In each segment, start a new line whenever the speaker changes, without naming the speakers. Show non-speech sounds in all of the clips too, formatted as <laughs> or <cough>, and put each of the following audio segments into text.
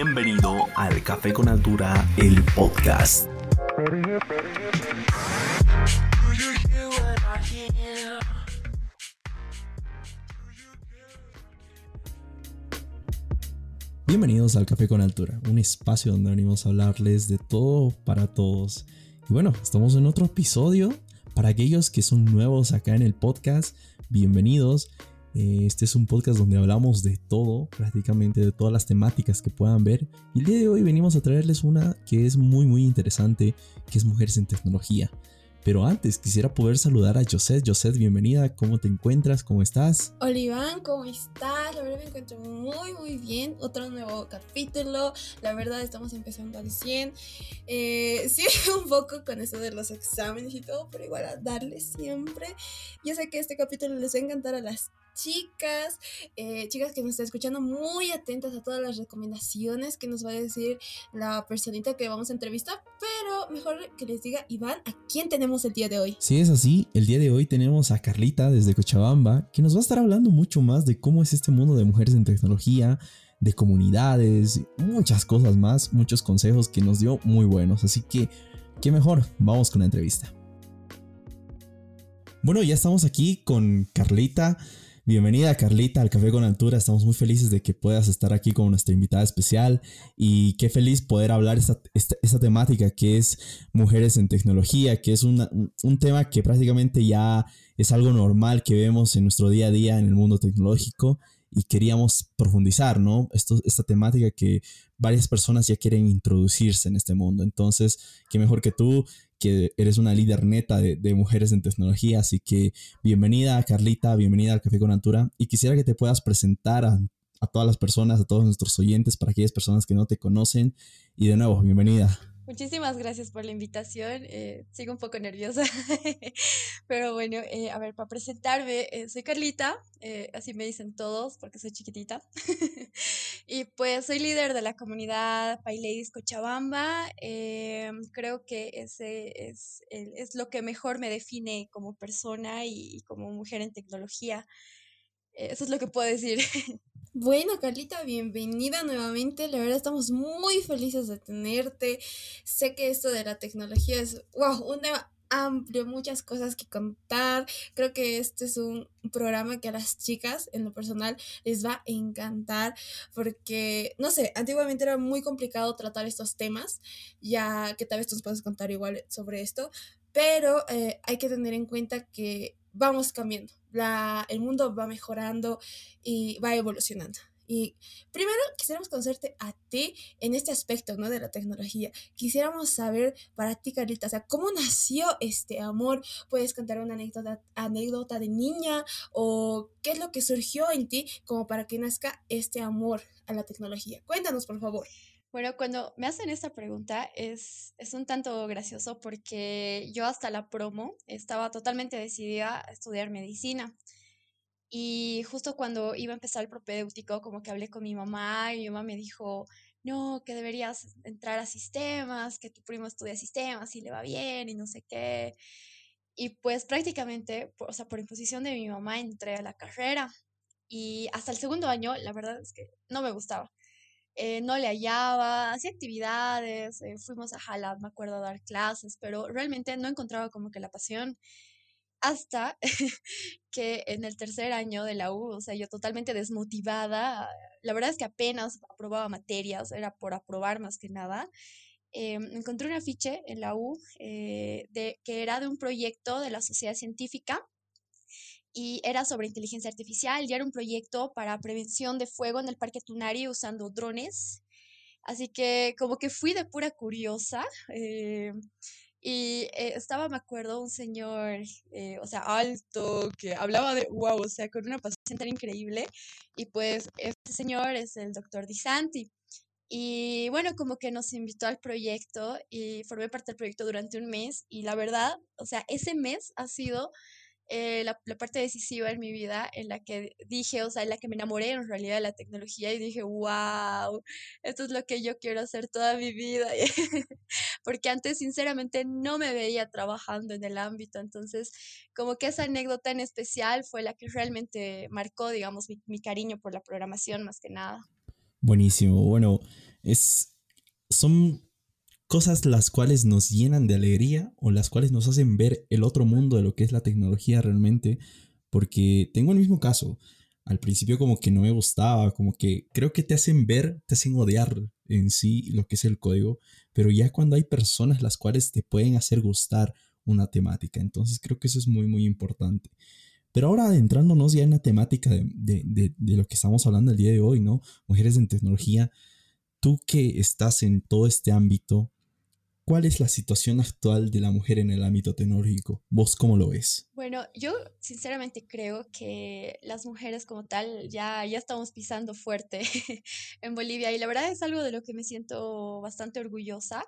Bienvenido al Café con Altura, el podcast. Bienvenidos al Café con Altura, un espacio donde venimos a hablarles de todo para todos. Y bueno, estamos en otro episodio. Para aquellos que son nuevos acá en el podcast, bienvenidos. Eh, este es un podcast donde hablamos de todo, prácticamente de todas las temáticas que puedan ver. Y el día de hoy venimos a traerles una que es muy muy interesante, que es Mujeres en Tecnología. Pero antes quisiera poder saludar a Josette. Josette, bienvenida. ¿Cómo te encuentras? ¿Cómo estás?
Hola Iván, ¿cómo estás? La verdad me encuentro muy muy bien. Otro nuevo capítulo. La verdad estamos empezando al 100. Eh, <laughs> sí, un poco con eso de los exámenes y todo, pero igual a darle siempre. Yo sé que este capítulo les va a encantar a las chicas, eh, chicas que nos están escuchando, muy atentas a todas las recomendaciones que nos va a decir la personita que vamos a entrevistar, pero mejor que les diga, Iván, ¿a quién tenemos el día de hoy?
Si es así, el día de hoy tenemos a Carlita desde Cochabamba, que nos va a estar hablando mucho más de cómo es este mundo de mujeres en tecnología, de comunidades, muchas cosas más, muchos consejos que nos dio muy buenos, así que, ¿qué mejor? Vamos con la entrevista. Bueno, ya estamos aquí con Carlita. Bienvenida Carlita al Café con Altura. Estamos muy felices de que puedas estar aquí como nuestra invitada especial y qué feliz poder hablar esta, esta, temática que es mujeres en tecnología, que es un tema que prácticamente ya es algo normal que vemos en nuestro día a día en el mundo tecnológico y queríamos profundizar, ¿no? Esta temática que varias personas ya quieren introducirse en este mundo. Entonces, qué mejor que tú que eres una líder neta de, mujeres en tecnología. Así que bienvenida, Carlita, bienvenida al Café con Altura. Y quisiera que te puedas presentar a, a todas las personas, a todos nuestros oyentes, para aquellas personas que no te conocen. Y de nuevo, bienvenida.
Muchísimas gracias por la invitación. Eh, sigo un poco nerviosa, <laughs> pero bueno, eh, a ver, para presentarme, eh, soy Carlita, así me dicen todos porque soy chiquitita. <laughs> y pues soy líder de la comunidad PyLadies Cochabamba. creo que ese es, es, lo que mejor me define como persona y como mujer en tecnología. Eso es lo que puedo decir. <laughs> Bueno, Carlita, bienvenida nuevamente. La verdad estamos muy felices de tenerte. Sé que esto de la tecnología es, wow, un tema amplio, muchas cosas que contar. Creo que este es un programa que a las chicas, en lo personal, les va a encantar porque, no sé, antiguamente era muy complicado tratar estos temas, ya que tal vez tú nos puedes contar igual sobre esto, pero eh, hay que tener en cuenta que vamos cambiando, la, el mundo va mejorando y va evolucionando. Y primero quisiéramos conocerte a ti en este aspecto, ¿no? De la tecnología. Quisiéramos saber para ti, Carlita, o sea, ¿cómo nació este amor? ¿Puedes contar una anécdota, anécdota de niña? ¿O qué es lo que surgió en ti como para que nazca este amor a la tecnología? Cuéntanos, por favor. Bueno, cuando me hacen esta pregunta es, es un tanto gracioso porque yo hasta la promo estaba totalmente decidida a estudiar medicina. Y justo cuando iba a empezar el propedéutico, como que hablé con mi mamá y mi mamá me dijo, no, que deberías entrar a sistemas, que tu primo estudia sistemas y le va bien y no sé qué. Y pues prácticamente, o sea, por imposición de mi mamá entré a la carrera. Y hasta el segundo año, la verdad es que no me gustaba. Eh, no le hallaba, hacía actividades, eh, fuimos a Jalad, me acuerdo, a dar clases, pero realmente no encontraba como que la pasión hasta <laughs> que en el tercer año de la U, o sea, yo totalmente desmotivada, la verdad es que apenas aprobaba materias, era por aprobar más que nada, eh, encontré un afiche en la U de, que era de un proyecto de la sociedad científica y era sobre inteligencia artificial y era un proyecto para prevención de fuego en el Parque Tunari usando drones. Así que como que fui de pura curiosa. Eh, y eh, estaba, me acuerdo, un señor, eh, o sea, alto, que hablaba de, wow, o sea, con una pasión tan increíble. Y pues este señor es el doctor Di Santi. Y bueno, como que nos invitó al proyecto y formé parte del proyecto durante un mes. Y la verdad, o sea, ese mes ha sido eh, la, parte decisiva en mi vida en la que dije, o sea, en la que me enamoré en realidad de la tecnología y dije, wow, esto es lo que yo quiero hacer toda mi vida. <laughs> Porque antes, sinceramente, no me veía trabajando en el ámbito. Entonces, como que esa anécdota en especial fue la que realmente marcó, digamos, mi, mi cariño por la programación más que nada.
Buenísimo. Bueno, es, son cosas las cuales nos llenan de alegría o las cuales nos hacen ver el otro mundo de lo que es la tecnología realmente, porque tengo el mismo caso. Al principio como que no me gustaba, como que creo que te hacen ver, te hacen odiar en sí lo que es el código, pero ya cuando hay personas las cuales te pueden hacer gustar una temática, entonces creo que eso es muy, muy importante. Pero ahora adentrándonos ya en la temática de, de, de, lo que estamos hablando el día de hoy, ¿no? Mujeres en tecnología, tú que estás en todo este ámbito, ¿Cuál es la situación actual de la mujer en el ámbito tecnológico? ¿Vos cómo lo ves?
Bueno, yo sinceramente creo que las mujeres como tal ya, ya estamos pisando fuerte <laughs> en Bolivia y la verdad es algo de lo que me siento bastante orgullosa.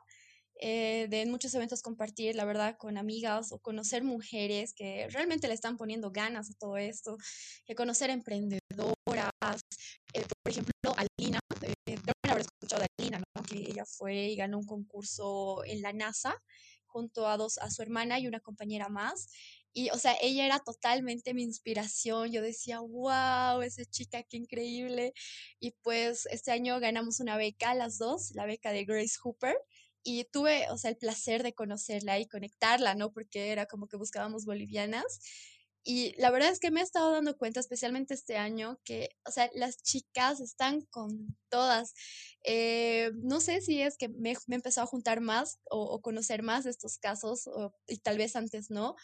Eh, de en muchos eventos compartir, la verdad, con amigas o conocer mujeres que realmente le están poniendo ganas a todo esto, que conocer emprendedoras, eh, por ejemplo, Alina, escuchado de Alina, ¿no? que ella fue y ganó un concurso en la NASA junto a dos, a su hermana y una compañera más. Y, o sea, ella era totalmente mi inspiración. Yo decía, wow, esa chica, qué increíble. Y pues este año ganamos una beca, las dos, la beca de Grace Hooper. Y tuve, o sea, el placer de conocerla y conectarla, ¿no? Porque era como que buscábamos bolivianas. Y la verdad es que me he estado dando cuenta, especialmente este año, que, o sea, las chicas están con todas. Eh, no sé si es que me, me empezó a juntar más o, conocer más de estos casos, y tal vez antes no,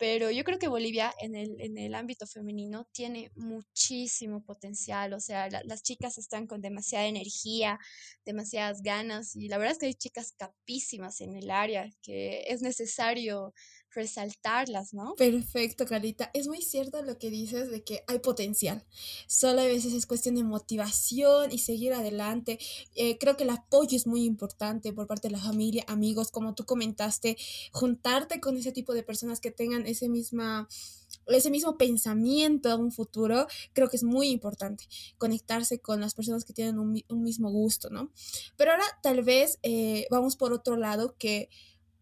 pero yo creo que Bolivia en el, en el ámbito femenino tiene muchísimo potencial, o sea, las chicas están con demasiada energía, demasiadas ganas, y la verdad es que hay chicas capísimas en el área que es necesario resaltarlas, ¿no?
Perfecto, Carita. Es muy cierto lo que dices de que hay potencial. Solo a veces es cuestión de motivación y seguir adelante. Eh, creo que el apoyo es muy importante por parte de la familia, amigos, como tú comentaste, juntarte con ese tipo de personas que tengan ese misma ese mismo pensamiento a un futuro, creo que es muy importante conectarse con las personas que tienen un, mismo gusto, ¿no? Pero ahora tal vez eh, vamos por otro lado que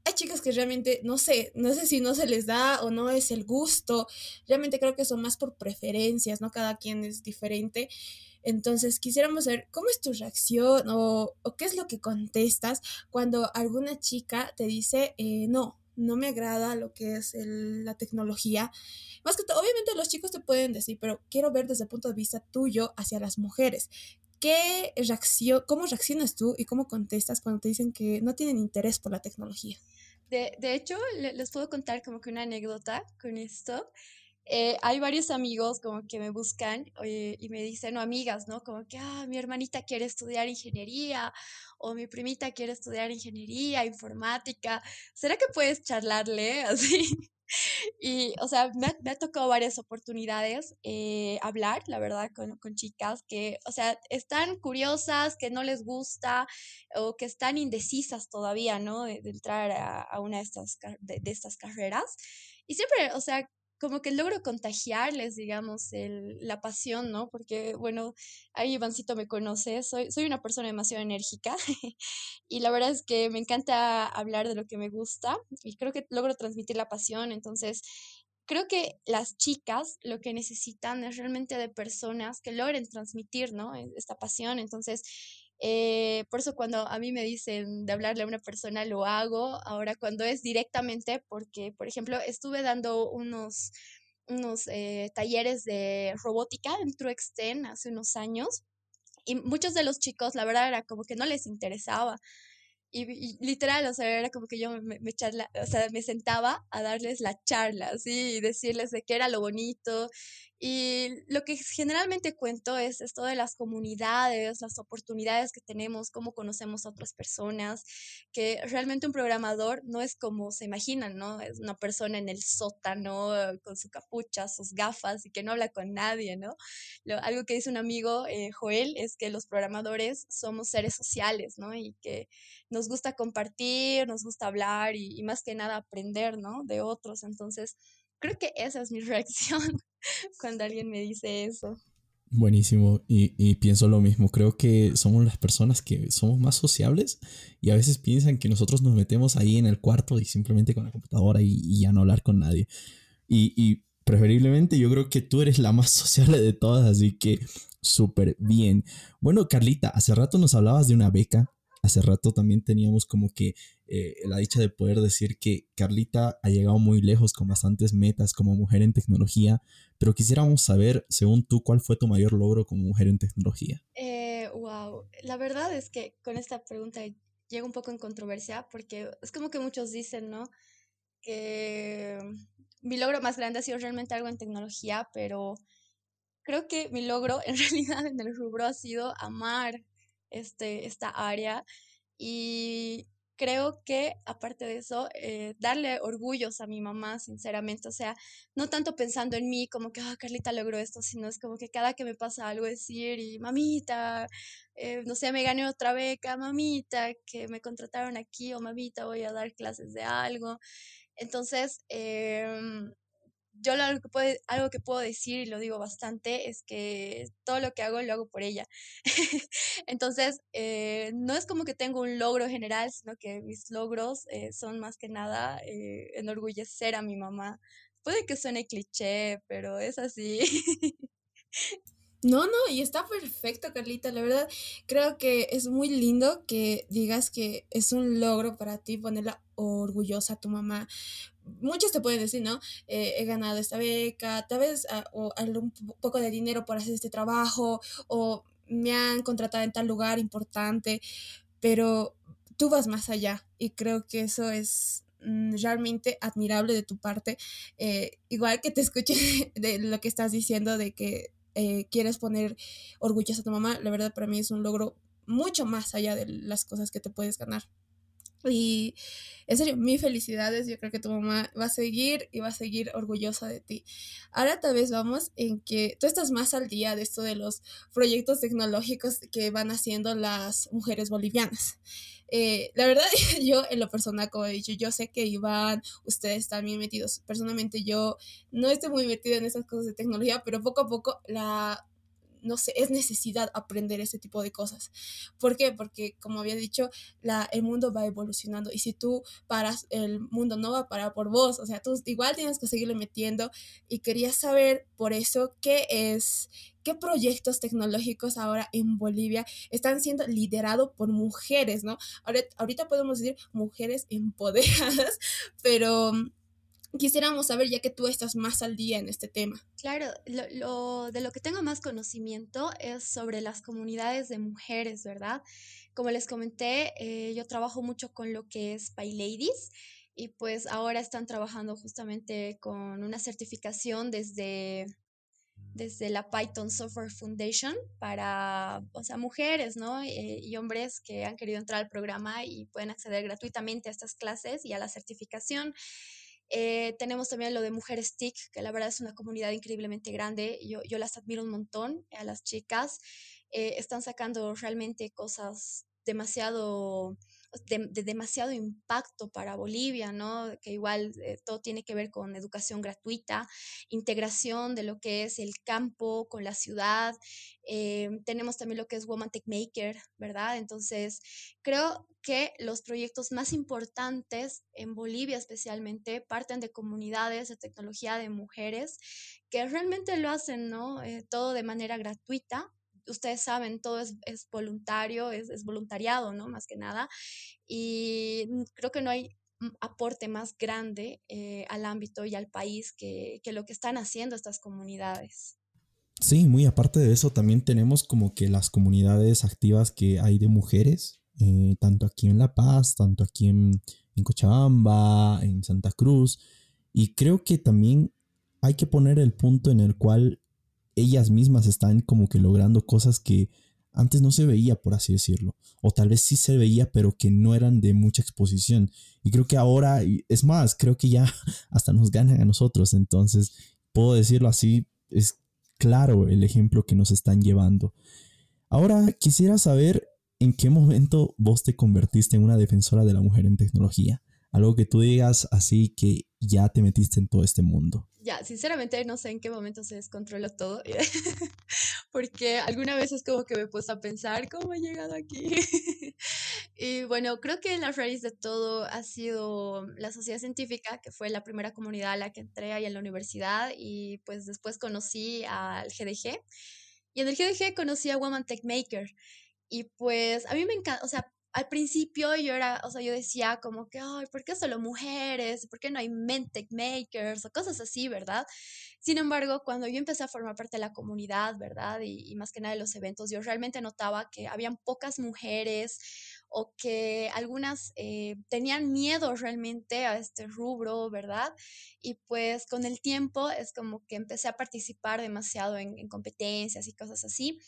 hay chicas que realmente, no sé, no sé si no se les da o no es el gusto, realmente creo que son más por preferencias, ¿no? Cada quien es diferente. Entonces, quisiéramos saber cómo es tu reacción o, qué es lo que contestas cuando alguna chica te dice, eh, no, no me agrada lo que es la tecnología. Más que obviamente los chicos te pueden decir, pero quiero ver desde el punto de vista tuyo hacia las mujeres. ¿Qué reacción, cómo reaccionas tú y cómo contestas cuando te dicen que no tienen interés por la tecnología?
De, de hecho, les puedo contar como que una anécdota con esto. Eh, hay varios amigos como que me buscan y me dicen, o amigas, ¿no? Como que, ah, mi hermanita quiere estudiar ingeniería o mi primita quiere estudiar ingeniería, informática. ¿Será que puedes charlarle <laughs> así? Y, o sea, me ha, tocado varias oportunidades eh, hablar, la verdad, con, con, chicas que, o sea, están curiosas, que no les gusta o que están indecisas todavía, ¿no? De, entrar a, a, una de estas, de, de estas carreras. Y siempre, o sea, como que logro contagiarles, digamos, el, la pasión, ¿no? Porque, bueno, ahí Ivancito me conoce, soy, soy una persona demasiado enérgica <laughs> y la verdad es que me encanta hablar de lo que me gusta y creo que logro transmitir la pasión, entonces creo que las chicas lo que necesitan es realmente de personas que logren transmitir, ¿no? E, esta pasión, entonces eh, por eso cuando a mí me dicen de hablarle a una persona lo hago, ahora cuando es directamente, porque por ejemplo estuve dando unos, unos eh, talleres de robótica en TrueXten hace unos años y muchos de los chicos la verdad era como que no les interesaba. Y, literal, o sea, era como que yo me, me, charla, o sea, me sentaba a darles la charla, así, y decirles de qué era lo bonito y lo que generalmente cuento es esto de las comunidades, las oportunidades que tenemos, cómo conocemos a otras personas, que realmente un programador no es como se imaginan, ¿no? Es una persona en el sótano con su capucha, sus gafas y que no habla con nadie, ¿no? algo que dice un amigo, eh, Joel, es que los programadores somos seres sociales, ¿no? Y que nos gusta compartir, nos gusta hablar y, y más que nada aprender, ¿no? De otros. Entonces, creo que esa es mi <laughs> reacción cuando alguien me dice eso.
Buenísimo, y, pienso lo mismo, creo que somos las personas que somos más sociables y a veces piensan que nosotros nos metemos ahí en el cuarto y simplemente con la computadora y, ya no hablar con nadie. Y, preferiblemente yo creo que tú eres la más <laughs> sociable de todas, así que súper bien. Bueno, Carlita, hace rato nos hablabas de una beca. Hace rato también teníamos como que eh, la dicha de poder decir que Carlita ha llegado muy lejos con bastantes metas como mujer en tecnología, pero quisiéramos saber, según tú, cuál fue tu mayor logro como mujer en tecnología.
Eh, wow, la verdad es que con esta pregunta llego un poco en controversia porque es como que muchos dicen, ¿no? Que mi logro más grande ha sido realmente algo en tecnología, pero creo que mi logro en <laughs> realidad en el rubro ha sido amar este, esta área y creo que aparte de eso, eh, darle orgullos a mi mamá, sinceramente, o sea, no tanto pensando en mí como que, ah, Carlita logró esto, sino es como que cada que me pasa algo decir, y mamita, eh, no sé, me gané otra beca, mamita, que me contrataron aquí, o mamita, voy a dar clases de algo. Entonces, em, yo lo, algo, que puedo, algo que puedo decir, y lo digo bastante, es que todo lo que hago lo hago por ella. <laughs> Entonces, eh, no es como que tengo un logro general, sino que mis logros eh, son más que nada eh, enorgullecer a mi mamá. Puede que suene cliché, pero es así. <laughs>
No, no, y está perfecto, Carlita. La verdad, creo que es muy lindo que digas que es un logro para ti ponerla orgullosa a tu mamá. Muchos te pueden decir, ¿no? Eh, he ganado esta beca, tal vez ah, o un poco de dinero por hacer este trabajo, o me han contratado en tal lugar importante, pero tú vas más allá y creo que eso es mm, realmente admirable de tu parte. Eh, igual que te escuche <laughs> de lo que estás diciendo de que eh, quieres poner orgullosa a tu mamá, la verdad para mí es un logro mucho más allá de las cosas que te puedes ganar. Y en serio, mis felicidades, yo creo que tu mamá va a seguir y va a seguir orgullosa de ti. Ahora tal vez vamos en que tú estás más al día de esto de los proyectos tecnológicos que van haciendo las mujeres bolivianas. Eh, la verdad, <laughs> yo en lo personal, como he dicho, yo sé que Iván, ustedes están bien metidos. Personalmente yo no estoy muy metida en esas cosas de tecnología, pero poco a poco la no sé, es necesidad aprender ese tipo de cosas. ¿Por qué? Porque, como había dicho, la, el mundo va evolucionando y si tú paras, el mundo no va a parar por vos, o sea, tú igual tienes que seguirle metiendo y quería saber por eso qué es, qué proyectos tecnológicos ahora en Bolivia están siendo liderados por mujeres, ¿no? Ahorita, ahorita podemos decir mujeres empoderadas, <laughs> pero quisiéramos saber, ya que tú estás más al día en este tema.
Claro, lo, de lo que tengo más conocimiento es sobre las comunidades de mujeres, ¿verdad? Como les comenté, eh, yo trabajo mucho con lo que es PyLadies y pues ahora están trabajando justamente con una certificación desde, desde la Python Software Foundation para, o sea, mujeres, ¿no? Eh, y hombres que han querido entrar al programa y pueden acceder gratuitamente a estas clases y a la certificación. Eh, tenemos también lo de Mujeres TIC, que la verdad es una comunidad increíblemente grande. Yo, yo las admiro un montón a las chicas. Eh, están sacando realmente cosas demasiado de, demasiado impacto para Bolivia, ¿no? Que igual eh, todo tiene que ver con educación gratuita, integración de lo que es el campo con la ciudad. Eh, tenemos también lo que es Woman Tech Maker, ¿verdad? Entonces, creo que los proyectos más importantes en Bolivia especialmente parten de comunidades de tecnología de mujeres que realmente lo hacen, ¿no? Eh, todo de manera gratuita ustedes saben, todo es, voluntario, es, voluntariado, ¿no? Más que nada. Y creo que no hay aporte más grande eh, al ámbito y al país que, lo que están haciendo estas comunidades.
Sí, muy aparte de eso, también tenemos como que las comunidades activas que hay de mujeres, eh, tanto aquí en La Paz, tanto aquí en, en Cochabamba, en Santa Cruz, y creo que también hay que poner el punto en el cual ellas mismas están como que logrando cosas que antes no se veía, por así decirlo. O tal vez sí se veía, pero que no eran de mucha exposición. Y creo que ahora, es más, creo que ya <laughs> hasta nos ganan a nosotros. Entonces, puedo decirlo así, es claro el ejemplo que nos están llevando. Ahora, quisiera saber en qué momento vos te convertiste en una defensora de la mujer en tecnología. Algo que tú digas así que ya te metiste en todo este mundo
ya, sinceramente no sé en qué momento se descontroló todo, <laughs> porque alguna vez es como que me he puesto a pensar cómo he llegado aquí. <laughs> Y bueno, creo que la raíz de todo ha sido la sociedad científica, que fue la primera comunidad a la que entré ahí en la universidad y pues después conocí al GDG. Y en el GDG conocí a Woman Tech Maker. Y pues a mí me encanta, o sea, al principio yo era, o sea, yo decía como que, ay, ¿por qué solo mujeres? ¿Por qué no hay men tech makers? O cosas así, ¿verdad? Sin embargo, cuando yo empecé a formar parte de la comunidad, ¿verdad? Y, más que nada de los eventos, yo realmente notaba que habían pocas mujeres o que algunas eh, tenían miedo realmente a este rubro, ¿verdad? Y pues con el tiempo es como que empecé a participar demasiado en, en competencias y cosas así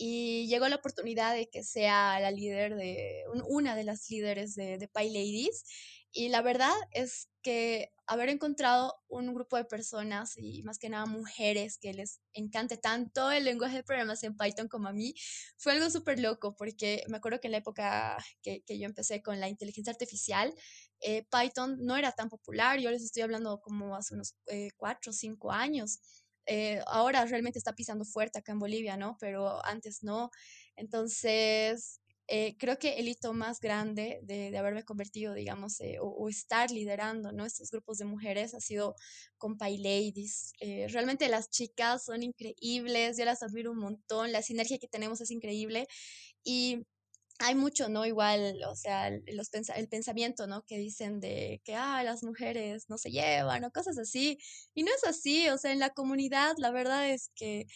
y llegó la oportunidad de que sea la líder de, una de las líderes de, de Pie Ladies. Y la verdad es que haber encontrado un grupo de personas y más que nada mujeres que les encante tanto el lenguaje de programación Python como a mí, fue algo súper loco porque me acuerdo que en la época que, que yo empecé con la inteligencia artificial, eh, Python no era tan popular, yo les estoy hablando como hace unos eh, cuatro o cinco años. Eh, ahora realmente está pisando fuerte acá en Bolivia, ¿no? Pero antes no. Entonces, eh, creo que el hito más grande de, haberme convertido, digamos, eh, o, estar liderando, ¿no? Estos grupos de mujeres ha sido con Pay Ladies. realmente las chicas son increíbles, yo las admiro un montón, la sinergia que tenemos es increíble y hay mucho, ¿no? Igual, o sea, los el pensamiento, ¿no? Que dicen de que, ah, las mujeres no se llevan o cosas así. Y no es así, o sea, en la comunidad la verdad es que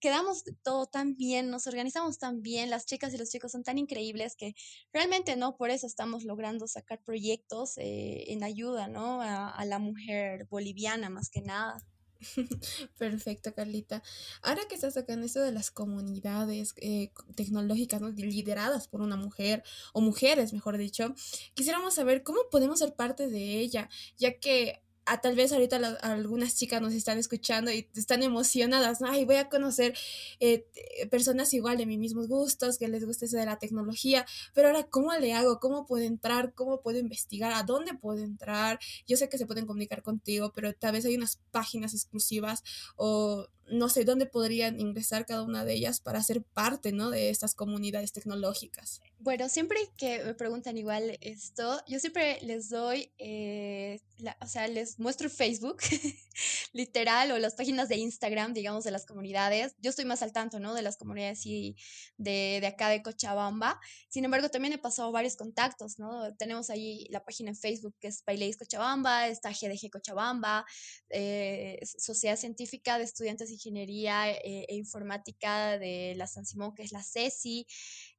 quedamos todo tan bien, nos organizamos tan bien, las chicas y los chicos son tan increíbles que realmente, ¿no? Por eso estamos logrando sacar proyectos eh, en ayuda, ¿no? a la mujer boliviana más que nada. <laughs>
Perfecto, Carlita. Ahora que estás sacando esto de las comunidades eh, tecnológicas lideradas por una mujer, o mujeres, mejor dicho, quisiéramos saber cómo podemos ser parte de ella, ya que a tal vez ahorita algunas chicas nos están escuchando y están emocionadas, ¿no? Ay, voy a conocer eh, personas igual de mis mismos gustos, que les guste eso de la tecnología, pero ahora, ¿cómo le hago? ¿Cómo puedo entrar? ¿Cómo puedo investigar? ¿A dónde puedo entrar? Yo sé que se pueden comunicar contigo, pero tal vez hay unas páginas exclusivas o no sé dónde podrían ingresar cada una de ellas para ser parte, ¿no? De estas comunidades tecnológicas.
Bueno, siempre que me preguntan igual esto, yo siempre les doy, eh, o sea, les muestro Facebook, <laughs> literal, o las páginas de Instagram, digamos, de las comunidades. Yo estoy más al tanto, ¿no? De las comunidades y de, de acá de Cochabamba. Sin embargo, también he pasado varios contactos, ¿no? Tenemos ahí la página en Facebook que es Baileis Cochabamba, está GDG Cochabamba, eh, Sociedad Científica de Estudiantes Ingeniería eh, e Informática de la San Simón, que es la CESI.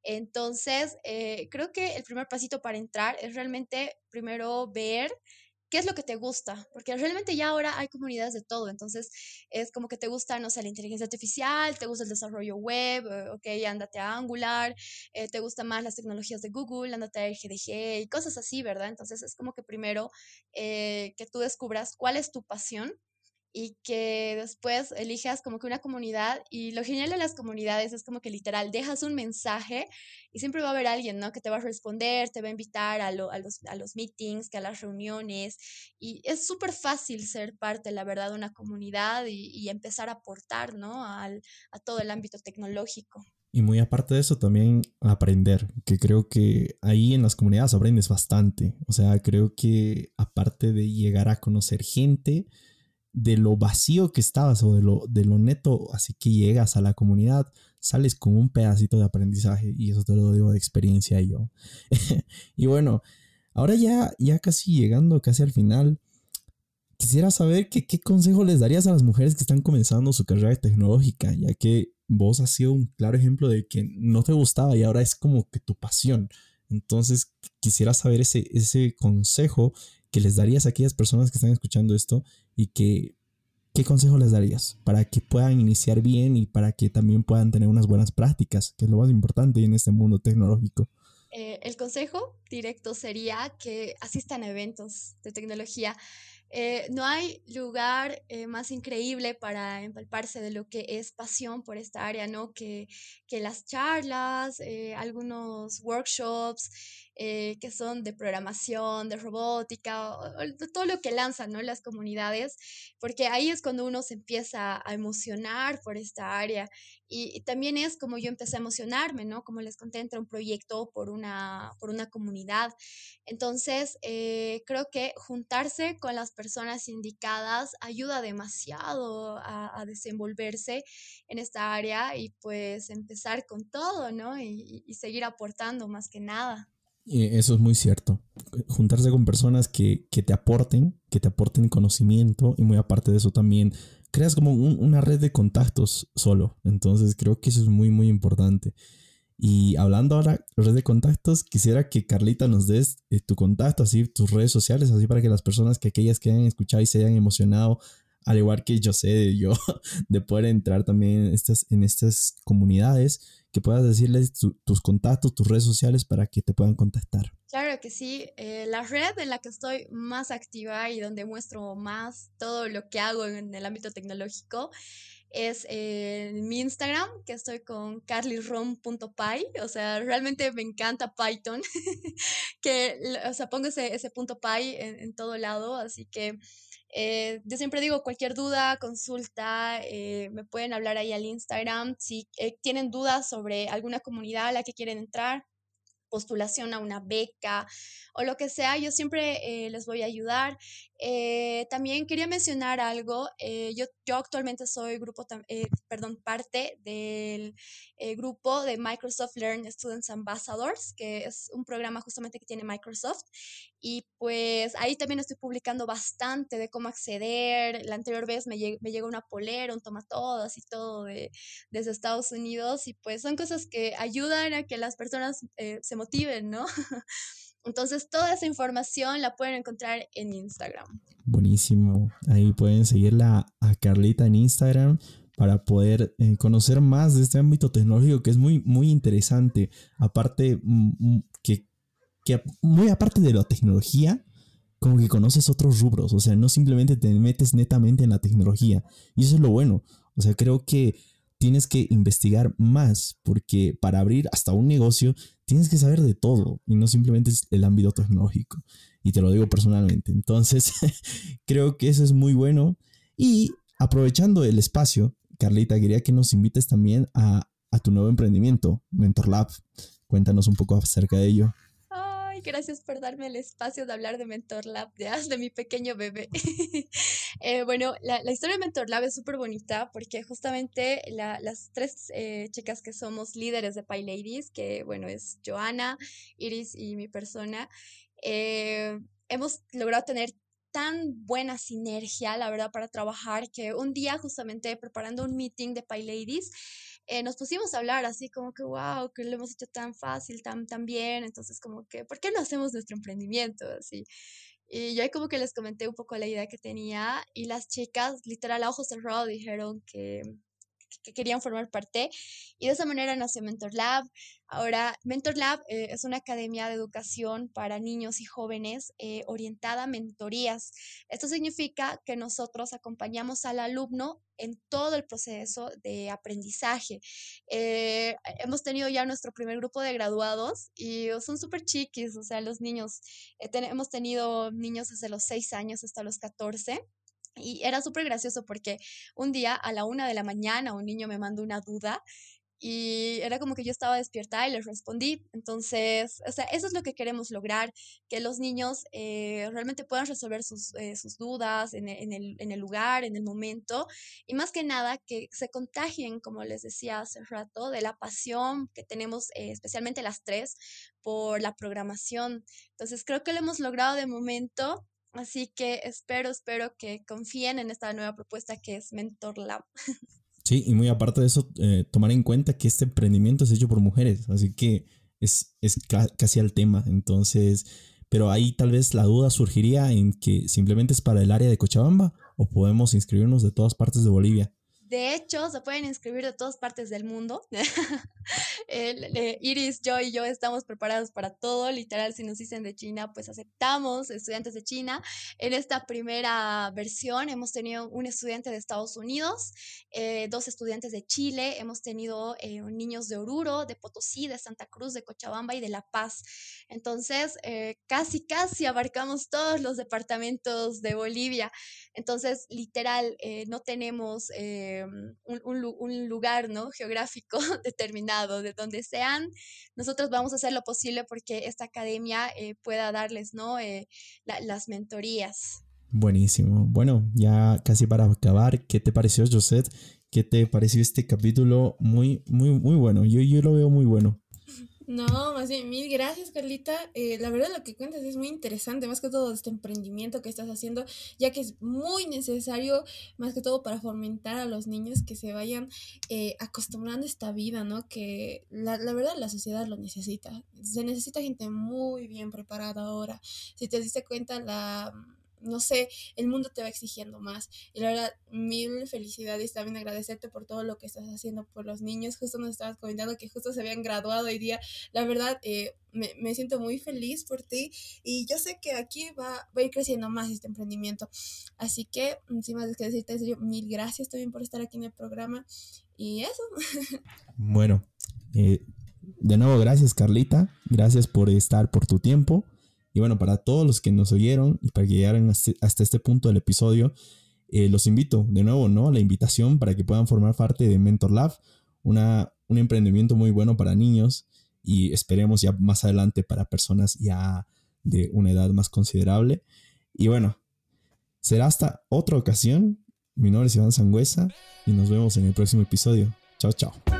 Entonces, eh, creo que el primer pasito para entrar es realmente primero ver qué es lo que te gusta, porque realmente ya ahora hay comunidades de todo, entonces es como que te gusta, no sé, la inteligencia artificial, te gusta el desarrollo web, eh, ok, ándate a Angular, eh, te gustan más las tecnologías de Google, ándate a GDG y cosas así, ¿verdad? Entonces es como que primero que tú descubras cuál es tu pasión y que después elijas como que una comunidad y lo genial de las comunidades es como que literal dejas un mensaje y siempre va a haber alguien, ¿no? Que te va a responder, te va a invitar a, a, los, a los meetings, que a las reuniones y es súper fácil ser parte, la verdad, de una comunidad y, y empezar a aportar, ¿no? Al, a todo el ámbito tecnológico.
Y muy aparte de eso, también aprender, que creo que ahí en las comunidades aprendes bastante. O sea, creo que aparte de llegar a conocer gente, de lo vacío que estabas o de lo, de lo neto, así que llegas a la comunidad, sales con un pedacito de aprendizaje y eso te lo digo de experiencia yo. <laughs> y bueno, ahora ya, ya casi llegando casi al final, quisiera saber que, qué consejo les darías a las mujeres que están comenzando su carrera tecnológica, ya que vos has sido un claro ejemplo de que no te gustaba y ahora es como que tu pasión. Entonces quisiera saber ese, ese consejo que les darías a aquellas personas que están escuchando esto y que, ¿qué consejo les darías para que puedan iniciar bien y para que también puedan tener unas buenas prácticas, que es lo más importante en este mundo tecnológico?
Eh, el consejo directo sería que asistan a eventos de tecnología. Eh, no hay lugar eh, más increíble para empalparse de lo que es pasión por esta área, ¿no? Que, que las charlas, eh, algunos workshops que son de programación, de robótica, todo lo que lanzan, ¿no? Las comunidades, porque ahí es cuando uno se empieza a emocionar por esta área. Y, también es como yo empecé a emocionarme, ¿no? Como les conté, un proyecto por una, por una comunidad. Entonces, creo que juntarse con las personas indicadas ayuda demasiado a, desenvolverse en esta área y pues empezar con todo, ¿no? Y, seguir aportando más que nada.
Eso es muy cierto. Juntarse con personas que, te aporten, que te aporten conocimiento y muy aparte de eso también creas como una red de contactos solo. Entonces creo que eso es muy, muy importante. Y hablando ahora red de contactos, quisiera que Carlita nos des eh, tu contacto, así tus redes sociales, así para que las personas que aquellas que hayan escuchado y se hayan emocionado, al igual que yo sé <laughs> yo, de poder entrar también en estas, en estas comunidades, que puedas decirles tus contactos, tus redes sociales para que te puedan contactar.
Claro que sí, eh, la red en la que estoy más activa y donde muestro más todo lo que hago en el ámbito tecnológico es en mi Instagram, que estoy con carlyrom.py, o sea, realmente me encanta Python, <laughs> que, o sea, pongo ese, ese punto py en, todo lado, así que eh, yo siempre digo, cualquier duda, consulta, eh, me pueden hablar ahí al Instagram, si eh, tienen dudas sobre alguna comunidad a la que quieren entrar, postulación a una beca o lo que sea, yo siempre les voy a ayudar. Eh, también quería mencionar algo. Eh, yo, yo actualmente soy grupo, eh, perdón, parte del grupo de Microsoft Learn Students Ambassadors, que es un programa justamente que tiene Microsoft. Y pues ahí también estoy publicando bastante de cómo acceder. La anterior vez me, me llegó una polera, un tomatodas y todo de, desde Estados Unidos. Y pues son cosas que ayudan a que las personas se motiven, ¿no? <laughs> Entonces, toda esa información la pueden encontrar en Instagram.
Buenísimo. Ahí pueden seguirla a Carlita en Instagram para poder eh, conocer más de este ámbito tecnológico que es muy, muy interesante. Aparte, mm, mm, que, que muy aparte de la tecnología, como que conoces otros rubros. O sea, no simplemente te metes netamente en la tecnología. Y eso es lo bueno. O sea, creo que tienes que investigar más porque para abrir hasta un negocio tienes que saber de todo y no simplemente el ámbito tecnológico. Y te lo digo personalmente. Entonces, <laughs> creo que eso es muy bueno. Y aprovechando el espacio, Carlita, quería que nos invites también a, a tu nuevo emprendimiento, Mentor Lab. Cuéntanos un poco acerca de ello
gracias por darme el espacio de hablar de Mentor Lab, de, <laughs> mi pequeño bebé. <laughs> Eh, bueno, la, historia de Mentor Lab es súper bonita porque justamente las tres eh, chicas que somos líderes de Py Ladies, que bueno, es Joana, Iris y mi persona, eh, hemos logrado tener tan buena sinergia, la verdad, para trabajar que un día justamente preparando un meeting de Py Ladies, eh, nos pusimos a hablar así como que, wow, que lo hemos hecho tan fácil, tan, tan bien, entonces como que, ¿por qué no hacemos nuestro emprendimiento? Así. Y yo ahí como que les comenté un poco la idea que tenía y las chicas, literal, a ojos cerrados, dijeron que, que querían formar parte y de esa manera nació Mentor Lab. Ahora, Mentor Lab eh, es una academia de educación para niños y jóvenes eh, orientada a mentorías. Esto significa que nosotros acompañamos al alumno en todo el proceso de aprendizaje. Eh, hemos tenido ya nuestro primer grupo de graduados y son súper chiquis, o sea, los niños, hemos tenido niños desde los 6 años hasta los 14 y era súper gracioso porque un día a la una de la mañana un niño me mandó una duda y era como que yo estaba despierta y les respondí. Entonces, o sea, eso es lo que queremos lograr, que los niños eh, realmente puedan resolver sus, eh, sus dudas en, e, en, el, en, el, lugar, en el momento, y más que nada que se contagien, como les decía hace rato, de la pasión que tenemos, eh, especialmente las tres, por la programación. Entonces, creo que lo hemos logrado de momento Así que espero, espero que confíen en esta nueva propuesta que es Mentor Lab.
Sí, y muy aparte de eso, eh, tomar en cuenta que este emprendimiento es hecho por mujeres, así que es, es casi al tema. Entonces, pero ahí tal vez la duda surgiría en que simplemente es para el área de Cochabamba o podemos inscribirnos de todas partes de Bolivia.
De hecho, se pueden inscribir de todas partes del mundo. <laughs> Iris, yo y yo estamos preparados para todo. Literal, si nos dicen de China, pues aceptamos estudiantes de China. En esta primera versión hemos tenido un estudiante de Estados Unidos, eh, dos estudiantes de Chile, hemos tenido eh, niños de Oruro, de Potosí, de Santa Cruz, de Cochabamba y de La Paz. Entonces, eh, casi, casi abarcamos todos los departamentos de Bolivia. Entonces, literal, no tenemos un, lugar ¿no? geográfico <laughs> determinado de donde sean. Nosotros vamos a hacer lo posible porque esta academia pueda darles ¿no? las mentorías.
Buenísimo. Bueno, ya casi para acabar, ¿qué te pareció, Josette? ¿Qué te pareció este capítulo? Muy, muy, muy bueno. Yo, yo lo veo muy bueno.
No, más bien, mil gracias, Carlita. Eh, la verdad, lo que cuentas es muy interesante, más que todo este emprendimiento que estás haciendo, ya que es muy necesario, más que todo para fomentar a los niños que se vayan eh, acostumbrando a esta vida, ¿no? Que la, la verdad la sociedad lo necesita. Se necesita gente muy bien preparada ahora. Si te diste cuenta, la no sé, el mundo te va exigiendo más. Y la verdad, mil felicidades, también agradecerte por todo lo que estás haciendo por los niños. Justo nos estabas comentando que justo se habían graduado hoy día. La verdad, eh, me, siento muy feliz por ti y yo sé que aquí va, a ir creciendo más este emprendimiento. Así que, sin más que decirte, mil gracias también por estar aquí en el programa. Y eso.
Bueno, eh, de nuevo, gracias Carlita. Gracias por estar, por tu tiempo. Y bueno, para todos los que nos oyeron y para que llegaran hasta este punto del episodio, eh, los invito de nuevo ¿no? la invitación para que puedan formar parte de Mentor Lab, una, un emprendimiento muy bueno para niños y esperemos ya más adelante para personas ya de una edad más considerable. Y bueno, será hasta otra ocasión. Mi nombre es Iván Sangüesa y nos vemos en el próximo episodio. Chao, chao.